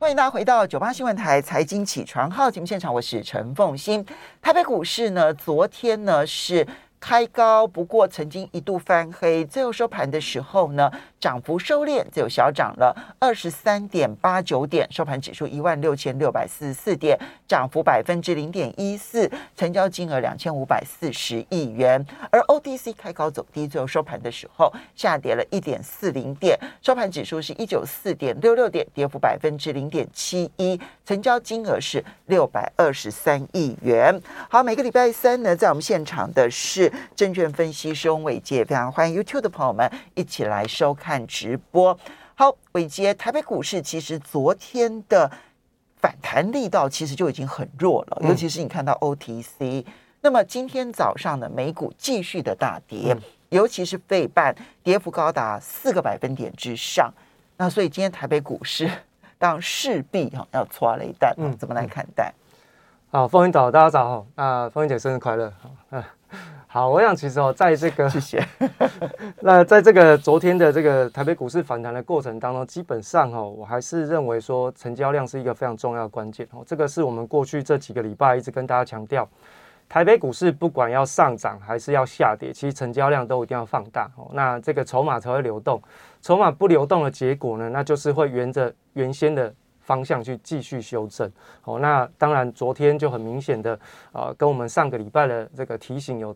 欢迎大家回到九八新闻台财经起床号节目现场，我是陈凤欣。台北股市呢，昨天呢是。开高，不过曾经一度翻黑，最后收盘的时候呢，涨幅收敛，只有小涨了二十三点八九点，收盘指数一万六千六百四十四点，涨幅百分之零点一四，成交金额两千五百四十亿元。而 OTC 开高走低，最后收盘的时候下跌了一点四零点，收盘指数是一九四点六六点，跌幅百分之零点七一，成交金额是六百二十三亿元。好，每个礼拜三呢，在我们现场的是。证券分析师翁伟杰，非常欢迎 YouTube 的朋友们一起来收看直播。好，伟杰，台北股市其实昨天的反弹力道其实就已经很弱了，尤其是你看到 OTC。那么今天早上的美股继续的大跌，尤其是费半跌幅高达四个百分点之上。那所以今天台北股市 当然势必哈要搓了一弹，嗯，怎么来看待？好，风云早，大家早，啊，风云姐生日快乐，好，好，我想其实哦，在这个谢谢。那在这个昨天的这个台北股市反弹的过程当中，基本上哦，我还是认为说成交量是一个非常重要的关键哦。这个是我们过去这几个礼拜一直跟大家强调，台北股市不管要上涨还是要下跌，其实成交量都一定要放大哦。那这个筹码才会流动，筹码不流动的结果呢，那就是会沿着原先的方向去继续修正哦。那当然昨天就很明显的啊，跟我们上个礼拜的这个提醒有。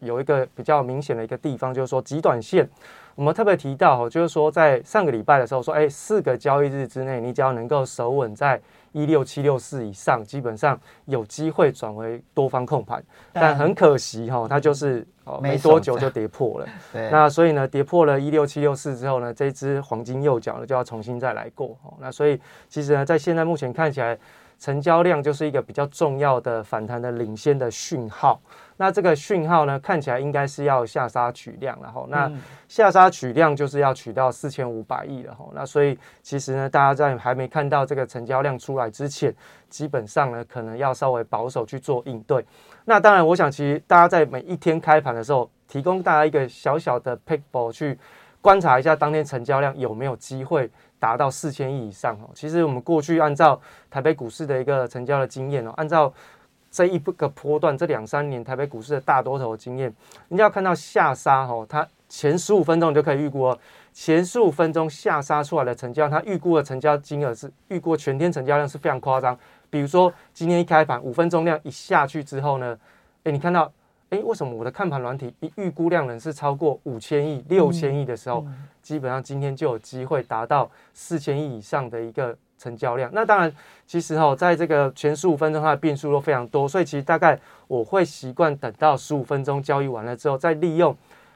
有一个比较明显的一个地方，就是说极短线，我们特别提到，就是说在上个礼拜的时候说，哎，四个交易日之内，你只要能够守稳在一六七六四以上，基本上有机会转为多方控盘。但很可惜哈，它就是没多久就跌破了。那所以呢，跌破了一六七六四之后呢，这只黄金右脚呢就要重新再来过。那所以其实呢，在现在目前看起来，成交量就是一个比较重要的反弹的领先的讯号。那这个讯号呢，看起来应该是要下杀取量，然后那下杀取量就是要取到四千五百亿了吼。那所以其实呢，大家在还没看到这个成交量出来之前，基本上呢，可能要稍微保守去做应对。那当然，我想其实大家在每一天开盘的时候，提供大家一个小小的 pick ball 去观察一下当天成交量有没有机会达到四千亿以上哦。其实我们过去按照台北股市的一个成交的经验哦，按照这一个波段，这两三年台北股市的大多头经验，你要看到下杀哦，它前十五分钟你就可以预估哦，前十五分钟下杀出来的成交，它预估的成交金额是预估全天成交量是非常夸张。比如说今天一开盘五分钟量一下去之后呢，哎，你看到哎，为什么我的看盘软体一预估量能是超过五千亿、六千亿的时候，基本上今天就有机会达到四千亿以上的一个。成交量，那当然，其实哈，在这个前十五分钟它的变数都非常多，所以其实大概我会习惯等到十五分钟交易完了之后，再利用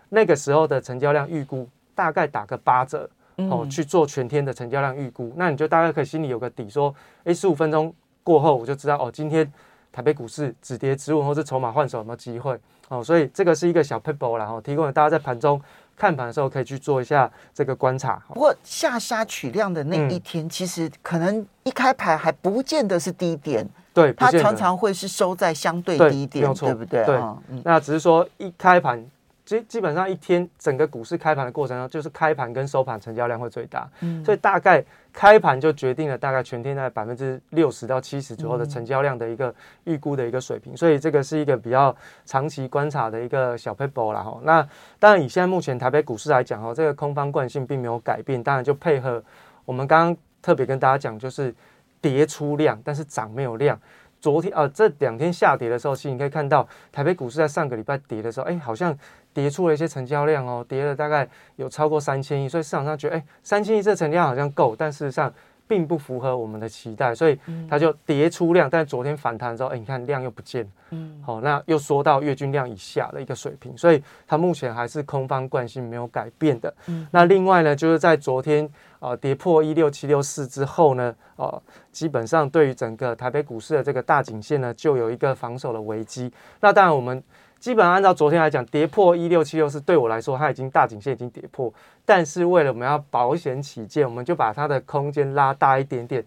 那个时候的成交量预估，大概打个八折哦，去做全天的成交量预估。那你就大概可以心里有个底，说，哎，十五分钟过后我就知道哦，今天台北股市止跌止稳或是筹码换手有没有机会哦，所以这个是一个小 paper 然后提供了大家在盘中。看盘的时候可以去做一下这个观察。不过下杀取量的那一天，其实可能一开盘还不见得是低点，对，它常常会是收在相对低点，对不对？对，那只是说一开盘。基基本上一天整个股市开盘的过程中，就是开盘跟收盘成交量会最大，所以大概开盘就决定了大概全天在百分之六十到七十左右的成交量的一个预估的一个水平，所以这个是一个比较长期观察的一个小 paper 啦哈。那当然以现在目前台北股市来讲哈，这个空方惯性并没有改变，当然就配合我们刚刚特别跟大家讲，就是跌出量，但是涨没有量。昨天啊这两天下跌的时候，其实你可以看到台北股市在上个礼拜跌的时候，哎好像。跌出了一些成交量哦，跌了大概有超过三千亿，所以市场上觉得，哎，三千亿这成交量好像够，但事实上并不符合我们的期待，所以它就跌出量。但昨天反弹之后，哎，你看量又不见，嗯，好，那又缩到月均量以下的一个水平，所以它目前还是空方惯性没有改变的。那另外呢，就是在昨天啊跌破一六七六四之后呢，啊，基本上对于整个台北股市的这个大颈线呢，就有一个防守的危机。那当然我们。基本上按照昨天来讲，跌破一六七六四对我来说，它已经大颈线已经跌破。但是为了我们要保险起见，我们就把它的空间拉大一点点，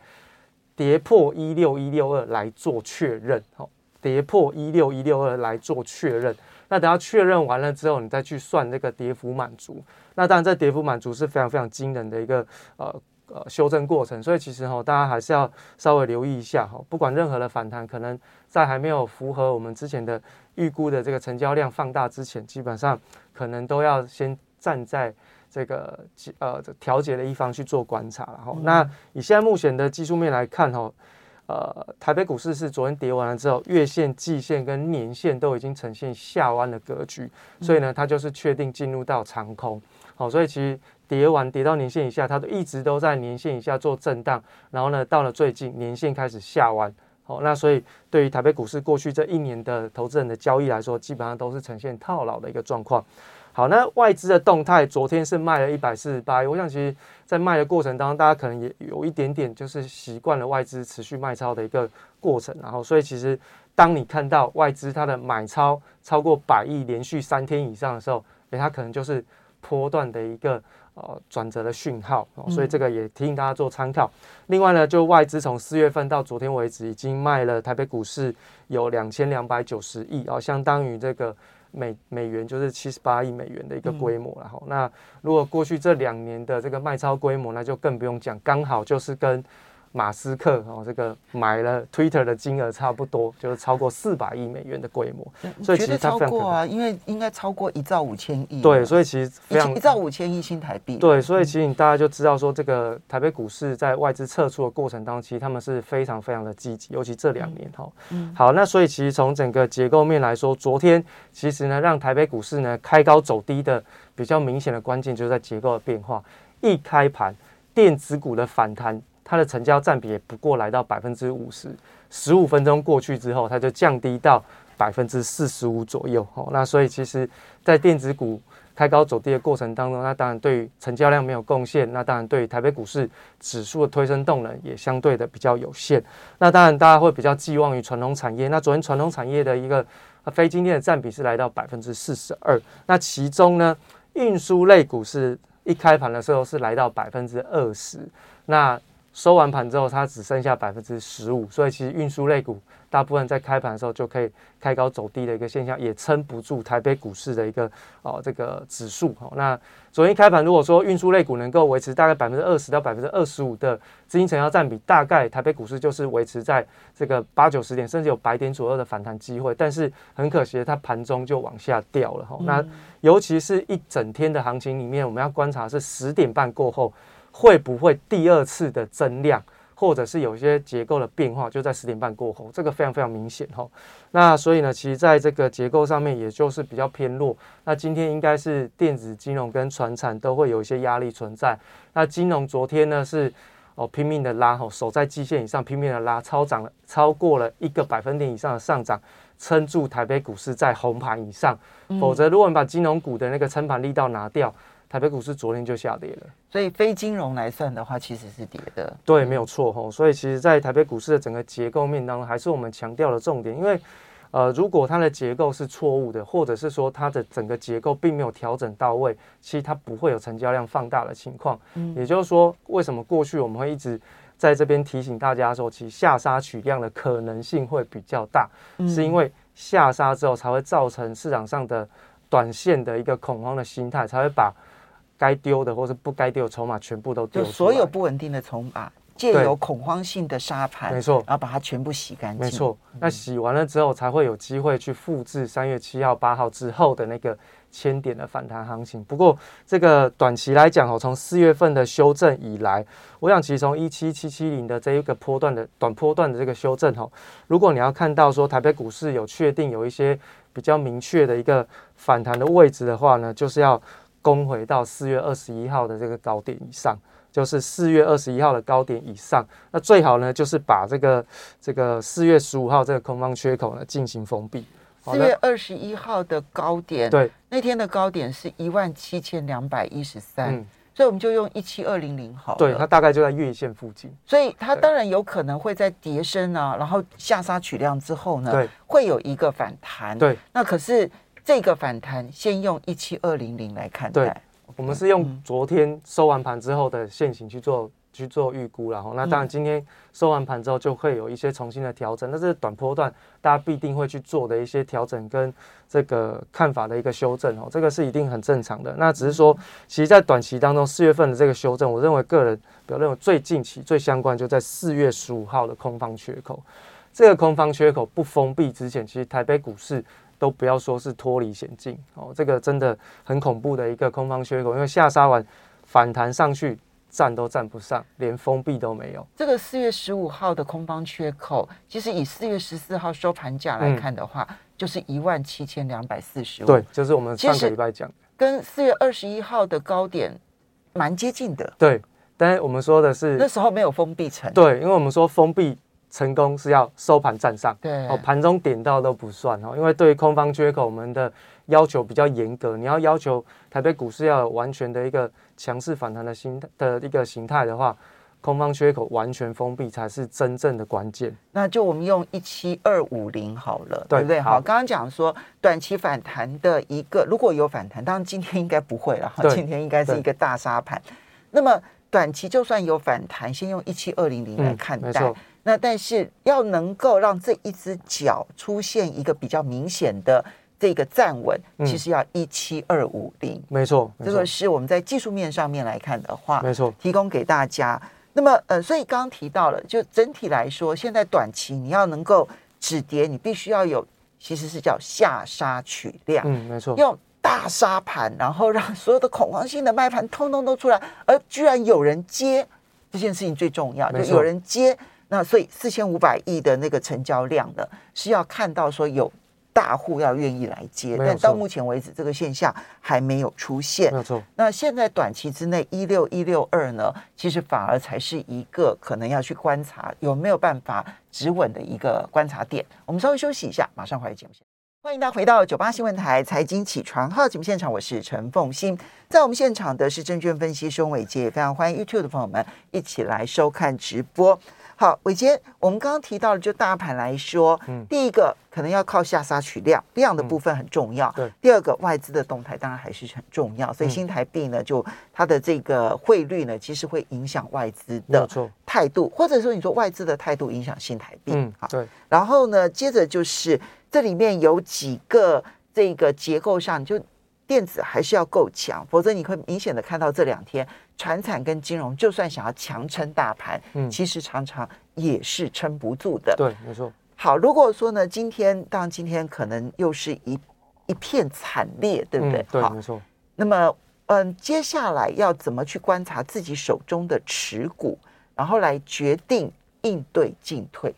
跌破一六一六二来做确认。好，跌破一六一六二来做确认。那等到确认完了之后，你再去算这个跌幅满足。那当然，这跌幅满足是非常非常惊人的一个呃呃修正过程，所以其实哈，大家还是要稍微留意一下哈。不管任何的反弹，可能在还没有符合我们之前的预估的这个成交量放大之前，基本上可能都要先站在这个呃调节的一方去做观察然后，那以现在目前的技术面来看哈。呃，台北股市是昨天跌完了之后，月线、季线跟年线都已经呈现下弯的格局，所以呢，它就是确定进入到长空。好，所以其实跌完跌到年线以下，它都一直都在年线以下做震荡，然后呢，到了最近年线开始下弯。好，那所以对于台北股市过去这一年的投资人的交易来说，基本上都是呈现套牢的一个状况。好，那外资的动态，昨天是卖了一百四十八亿。我想，其实，在卖的过程当中，大家可能也有一点点就是习惯了外资持续卖超的一个过程。然后，所以其实当你看到外资它的买超超过百亿，连续三天以上的时候，诶，它可能就是波段的一个呃转折的讯号。所以这个也提醒大家做参考。另外呢，就外资从四月份到昨天为止，已经卖了台北股市有两千两百九十亿哦，相当于这个。美美元就是七十八亿美元的一个规模然后，那如果过去这两年的这个卖超规模，那就更不用讲，刚好就是跟。马斯克哦，这个买了 Twitter 的金额差不多，就是超过四百亿美元的规模，所以其实超过啊，因为应该超过一兆五千亿。对，所以其实非常一兆五千亿新台币。对，所以其实大家就知道说，这个台北股市在外资撤出的过程当中，其实他们是非常非常的积极，尤其这两年哈。嗯。好，那所以其实从整个结构面来说，昨天其实呢，让台北股市呢开高走低的比较明显的关键，就是在结构的变化。一开盘，电子股的反弹。它的成交占比也不过来到百分之五十，十五分钟过去之后，它就降低到百分之四十五左右。哦，那所以其实，在电子股开高走低的过程当中，那当然对于成交量没有贡献，那当然对于台北股市指数的推升动能也相对的比较有限。那当然大家会比较寄望于传统产业。那昨天传统产业的一个非金电的占比是来到百分之四十二。那其中呢，运输类股是一开盘的时候是来到百分之二十。那收完盘之后，它只剩下百分之十五，所以其实运输类股大部分在开盘的时候就可以开高走低的一个现象，也撑不住台北股市的一个哦这个指数。哦，那昨天开盘如果说运输类股能够维持大概百分之二十到百分之二十五的资金成交占比，大概台北股市就是维持在这个八九十点，甚至有百点左右的反弹机会。但是很可惜，它盘中就往下掉了。哈，那尤其是一整天的行情里面，我们要观察是十点半过后。会不会第二次的增量，或者是有些结构的变化，就在十点半过后，这个非常非常明显哈。那所以呢，其实在这个结构上面，也就是比较偏弱。那今天应该是电子金融跟船产都会有一些压力存在。那金融昨天呢是哦拼命的拉吼，守在基线以上拼命的拉，超涨了超过了一个百分点以上的上涨，撑住台北股市在红盘以上。否则，如果你把金融股的那个撑盘力道拿掉，台北股市昨天就下跌了，所以非金融来算的话，其实是跌的。对，没有错吼。所以其实，在台北股市的整个结构面当中，还是我们强调的重点。因为，呃，如果它的结构是错误的，或者是说它的整个结构并没有调整到位，其实它不会有成交量放大的情况。嗯，也就是说，为什么过去我们会一直在这边提醒大家说，其实下杀取量的可能性会比较大，是因为下杀之后才会造成市场上的短线的一个恐慌的心态，才会把。该丢的或是不该丢的筹码全部都丢，就所有不稳定的筹码，借由恐慌性的沙盘，没错，然后把它全部洗干净，没错。那洗完了之后，才会有机会去复制三月七号、八号之后的那个千点的反弹行情。不过，这个短期来讲哦，从四月份的修正以来，我想其实从一七七七零的这一个波段的短波段的这个修正哦，如果你要看到说台北股市有确定有一些比较明确的一个反弹的位置的话呢，就是要。攻回到四月二十一号的这个高点以上，就是四月二十一号的高点以上。那最好呢，就是把这个这个四月十五号这个空方缺口呢进行封闭。四月二十一号的高点，对，那天的高点是一万七千两百一十三，所以我们就用一七二零零好。对，它大概就在月线附近，所以它当然有可能会在跌升啊，然后下杀取量之后呢，对，会有一个反弹。对，那可是。这个反弹先用一七二零零来看待，我们是用昨天收完盘之后的现形去做去做预估然后。那当然今天收完盘之后就会有一些重新的调整，那这是短波段大家必定会去做的一些调整跟这个看法的一个修正哦，这个是一定很正常的。那只是说，其实，在短期当中，四月份的这个修正，我认为个人比较认为最近期最相关就在四月十五号的空方缺口。这个空方缺口不封闭之前，其实台北股市都不要说是脱离险境哦，这个真的很恐怖的一个空方缺口，因为下杀完反弹上去站都站不上，连封闭都没有。这个四月十五号的空方缺口，其实以四月十四号收盘价来看的话，就是一万七千两百四十五。对，就是我们上个礼拜讲，跟四月二十一号的高点蛮接近的。对，但是我们说的是那时候没有封闭层。对，因为我们说封闭。成功是要收盘站上，对哦，盘中点到都不算哦，因为对于空方缺口，我们的要求比较严格，你要要求台北股市要有完全的一个强势反弹的形的一个形态的话，空方缺口完全封闭才是真正的关键。那就我们用一七二五零好了，对不对？好，刚刚讲说短期反弹的一个，如果有反弹，当然今天应该不会了，今天应该是一个大沙盘。那么短期就算有反弹，先用一七二零零来看待。那但是要能够让这一只脚出现一个比较明显的这个站稳，其实要一七二五零，没错，这个是我们在技术面上面来看的话，没错，提供给大家。那么呃，所以刚刚提到了，就整体来说，现在短期你要能够止跌，你必须要有，其实是叫下杀取量，嗯，没错，用大杀盘，然后让所有的恐慌性的卖盘通通都出来，而居然有人接这件事情最重要，就有人接。那所以四千五百亿的那个成交量呢，是要看到说有大户要愿意来接，但到目前为止这个现象还没有出现。没错。那现在短期之内一六一六二呢，其实反而才是一个可能要去观察有没有办法止稳的一个观察点。我们稍微休息一下，马上回来节目现欢迎大家回到九八新闻台财经起床号节目现场，我是陈凤欣，在我们现场的是证券分析师伟杰，也非常欢迎 YouTube 的朋友们一起来收看直播。好，伟杰，我们刚刚提到了，就大盘来说，嗯，第一个可能要靠下杀取量，量的部分很重要。对，第二个外资的动态当然还是很重要，所以新台币呢，就它的这个汇率呢，其实会影响外资的态度，或者说你说外资的态度影响新台币。嗯，好，对。然后呢，接着就是这里面有几个这个结构上就。电子还是要够强，否则你会明显的看到这两天，船产跟金融就算想要强撑大盘，嗯，其实常常也是撑不住的。对，没错。好，如果说呢，今天当然今天可能又是一一片惨烈，对不对？对，没错。那么，嗯，接下来要怎么去观察自己手中的持股，然后来决定应对进退？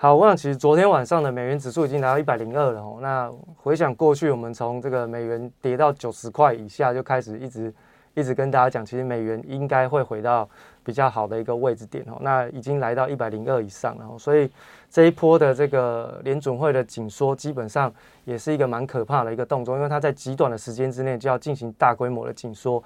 好，我想其实昨天晚上的美元指数已经达到一百零二了哦。那回想过去，我们从这个美元跌到九十块以下就开始一直一直跟大家讲，其实美元应该会回到比较好的一个位置点哦。那已经来到一百零二以上了，所以这一波的这个联准会的紧缩，基本上也是一个蛮可怕的一个动作，因为它在极短的时间之内就要进行大规模的紧缩。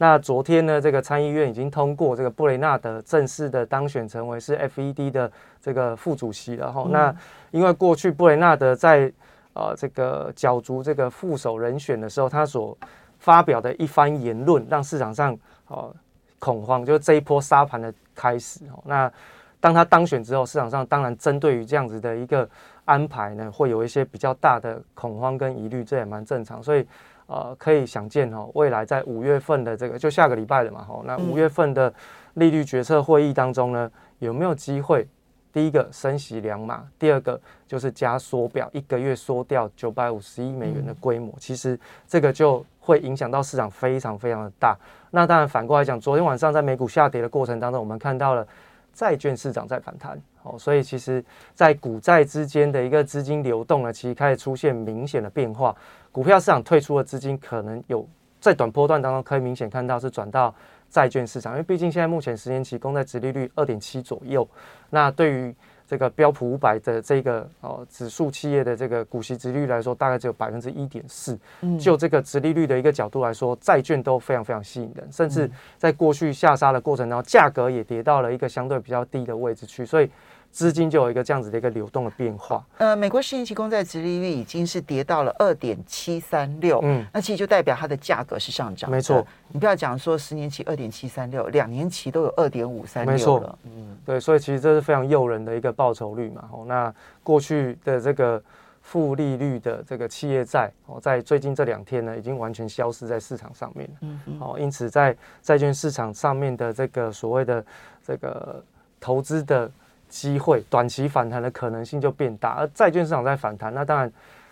那昨天呢，这个参议院已经通过这个布雷纳德正式的当选成为是 FED 的这个副主席了哈。那因为过去布雷纳德在呃这个角逐这个副手人选的时候，他所发表的一番言论，让市场上哦恐慌，就是这一波沙盘的开始哦。那当他当选之后，市场上当然针对于这样子的一个安排呢，会有一些比较大的恐慌跟疑虑，这也蛮正常，所以。呃，可以想见哦，未来在五月份的这个就下个礼拜了嘛，吼，那五月份的利率决策会议当中呢，有没有机会？第一个升息两码，第二个就是加缩表，一个月缩掉九百五十亿美元的规模，其实这个就会影响到市场非常非常的大。那当然反过来讲，昨天晚上在美股下跌的过程当中，我们看到了债券市场在反弹，哦，所以其实在股债之间的一个资金流动呢，其实开始出现明显的变化。股票市场退出的资金可能有在短波段当中可以明显看到是转到债券市场，因为毕竟现在目前十年期公债殖利率二点七左右，那对于这个标普五百的这个哦指数企业的这个股息殖率来说，大概只有百分之一点四。就这个殖利率的一个角度来说，债券都非常非常吸引人，甚至在过去下杀的过程当中，价格也跌到了一个相对比较低的位置去，所以资金就有一个这样子的一个流动的变化。呃，美国十年期公债殖利率已经是跌到了二点七三六，嗯，那其实就代表它的价格是上涨。没错，你不要讲说十年期二点七三六，两年期都有二点五三六了。嗯，对，所以其实这是非常诱人的一个报酬率嘛。哦，那过去的这个负利率的这个企业债，哦，在最近这两天呢，已经完全消失在市场上面了。嗯嗯。哦，因此在债券市场上面的这个所谓的这个投资的。机会短期反弹的可能性就变大，而债券市场在反弹，那当然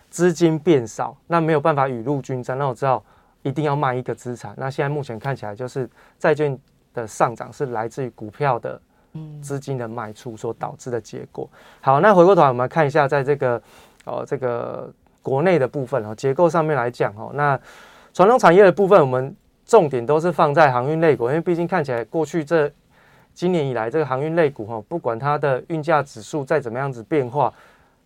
资金变少，那没有办法雨露均沾。那我知道一定要卖一个资产。那现在目前看起来就是债券的上涨是来自于股票的资金的卖出所导致的结果。好，那回过头来我们看一下，在这个哦这个国内的部分哦结构上面来讲哦，那传统产业的部分我们重点都是放在航运类股，因为毕竟看起来过去这。今年以来，这个航运类股哈，不管它的运价指数再怎么样子变化，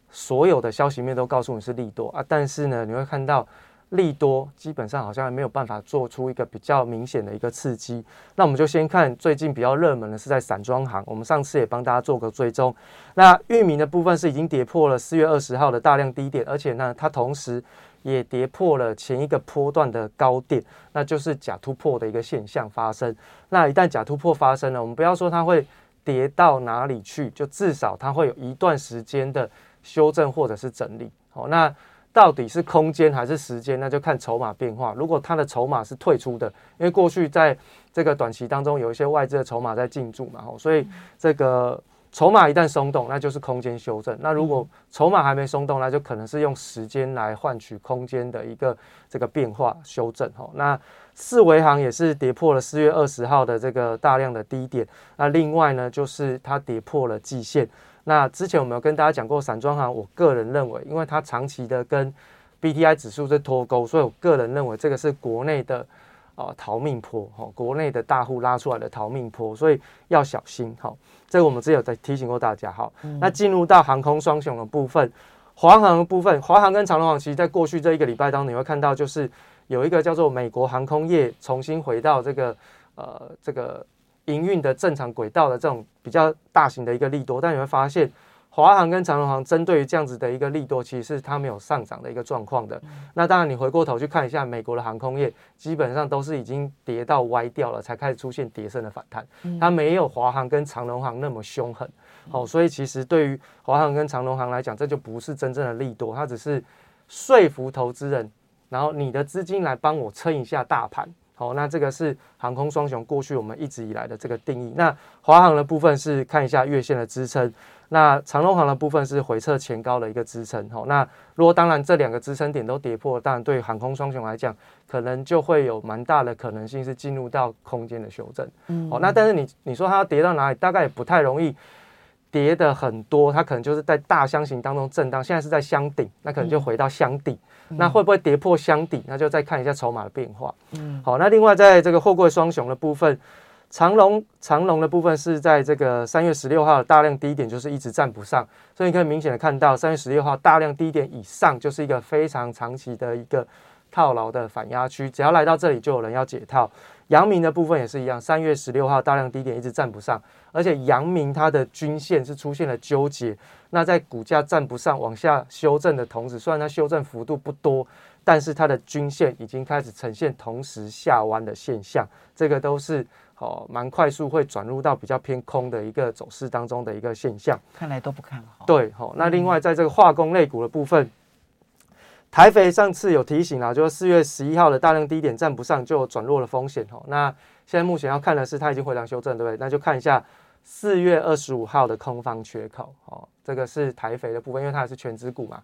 所有的消息面都告诉你是利多啊。但是呢，你会看到利多基本上好像还没有办法做出一个比较明显的一个刺激。那我们就先看最近比较热门的是在散装行，我们上次也帮大家做个追踪。那域名的部分是已经跌破了四月二十号的大量低点，而且呢，它同时。也跌破了前一个波段的高点，那就是假突破的一个现象发生。那一旦假突破发生了，我们不要说它会跌到哪里去，就至少它会有一段时间的修正或者是整理。好，那到底是空间还是时间？那就看筹码变化。如果它的筹码是退出的，因为过去在这个短期当中有一些外资的筹码在进驻嘛，所以这个。筹码一旦松动，那就是空间修正。那如果筹码还没松动，那就可能是用时间来换取空间的一个这个变化修正。哈，那四维行也是跌破了四月二十号的这个大量的低点。那另外呢，就是它跌破了季线。那之前我们有跟大家讲过，散装行，我个人认为，因为它长期的跟 B T I 指数是脱钩，所以我个人认为这个是国内的啊逃命坡。哈，国内的大户拉出来的逃命坡，所以要小心。哈。这个我们之前有在提醒过大家，好，那进入到航空双雄的部分，华航的部分，华航跟长龙航，其实在过去这一个礼拜当中，你会看到就是有一个叫做美国航空业重新回到这个呃这个营运的正常轨道的这种比较大型的一个利多，但你会发现。华航跟长荣航针对于这样子的一个利多，其实是它没有上涨的一个状况的。那当然，你回过头去看一下美国的航空业，基本上都是已经跌到歪掉了，才开始出现跌升的反弹。它没有华航跟长荣航那么凶狠。好，所以其实对于华航跟长荣航来讲，这就不是真正的利多，它只是说服投资人，然后你的资金来帮我撑一下大盘。好，那这个是航空双雄过去我们一直以来的这个定义。那华航的部分是看一下月线的支撑。那长龙行的部分是回撤前高的一个支撑，吼。那如果当然这两个支撑点都跌破，当然对航空双雄来讲，可能就会有蛮大的可能性是进入到空间的修正，嗯。哦，那但是你你说它要跌到哪里，大概也不太容易跌的很多，它可能就是在大箱型当中震荡，现在是在箱顶，那可能就回到箱底，那会不会跌破箱底？那就再看一下筹码的变化，嗯。好，那另外在这个货柜双雄的部分。长龙长龙的部分是在这个三月十六号大量低点，就是一直站不上，所以你可以明显的看到三月十六号大量低点以上就是一个非常长期的一个套牢的反压区，只要来到这里就有人要解套。阳明的部分也是一样，三月十六号大量低点一直站不上，而且阳明它的均线是出现了纠结，那在股价站不上往下修正的同时，虽然它修正幅度不多，但是它的均线已经开始呈现同时下弯的现象，这个都是。哦，蛮快速会转入到比较偏空的一个走势当中的一个现象，看来都不看好。对，好，那另外在这个化工类股的部分，台肥上次有提醒啦，就是四月十一号的大量低点站不上，就转弱了风险。哦，那现在目前要看的是它已经回量修正，对不对？那就看一下四月二十五号的空方缺口。哦，这个是台肥的部分，因为它也是全资股嘛。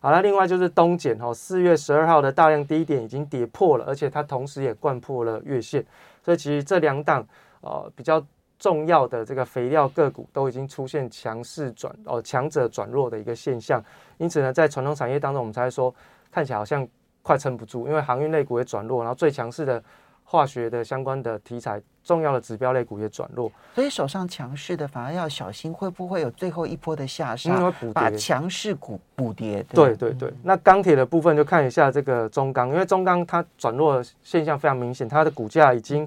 好了，另外就是东碱，哦，四月十二号的大量低点已经跌破了，而且它同时也灌破了月线。所以其实这两档呃比较重要的这个肥料个股都已经出现强势转哦强者转弱的一个现象，因此呢，在传统产业当中，我们才说看起来好像快撑不住，因为航运类股也转弱，然后最强势的化学的相关的题材，重要的指标类股也转弱，所以手上强势的反而要小心，会不会有最后一波的下杀，把强势股补跌？对对对，那钢铁的部分就看一下这个中钢，因为中钢它转弱现象非常明显，它的股价已经。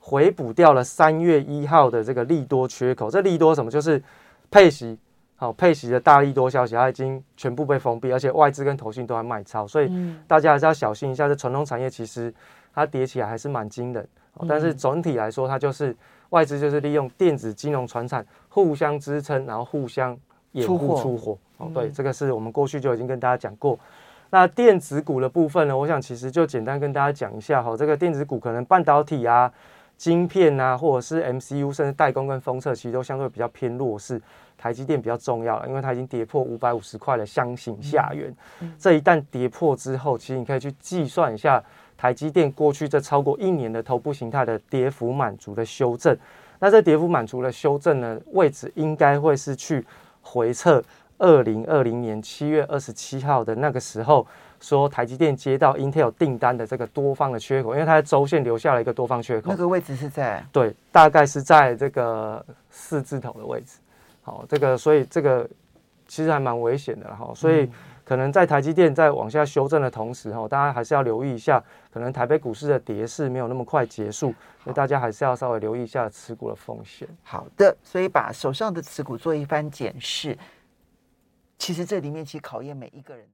回补掉了三月一号的这个利多缺口，这利多什么？就是配息，好配息的大力多消息，它已经全部被封闭，而且外资跟投信都在卖超，所以大家还是要小心一下。这传统产业其实它跌起来还是蛮惊人，但是总体来说，它就是外资就是利用电子、金融、船产互相支撑，然后互相掩护出货。哦，对，这个是我们过去就已经跟大家讲过。那电子股的部分呢，我想其实就简单跟大家讲一下哈，这个电子股可能半导体啊。晶片啊，或者是 MCU，甚至代工跟封测，其实都相对比较偏弱势。台积电比较重要了，因为它已经跌破五百五十块的箱型下缘。这一旦跌破之后，其实你可以去计算一下台积电过去这超过一年的头部形态的跌幅满足的修正。那这跌幅满足的修正呢，位置应该会是去回测二零二零年七月二十七号的那个时候。说台积电接到 Intel 订单的这个多方的缺口，因为它在周线留下了一个多方缺口。那个位置是在对，大概是在这个四字头的位置。好，这个所以这个其实还蛮危险的哈。所以可能在台积电在往下修正的同时哈，大家还是要留意一下，可能台北股市的跌势没有那么快结束，所以大家还是要稍微留意一下持股的风险。好的，所以把手上的持股做一番检视，其实这里面其实考验每一个人。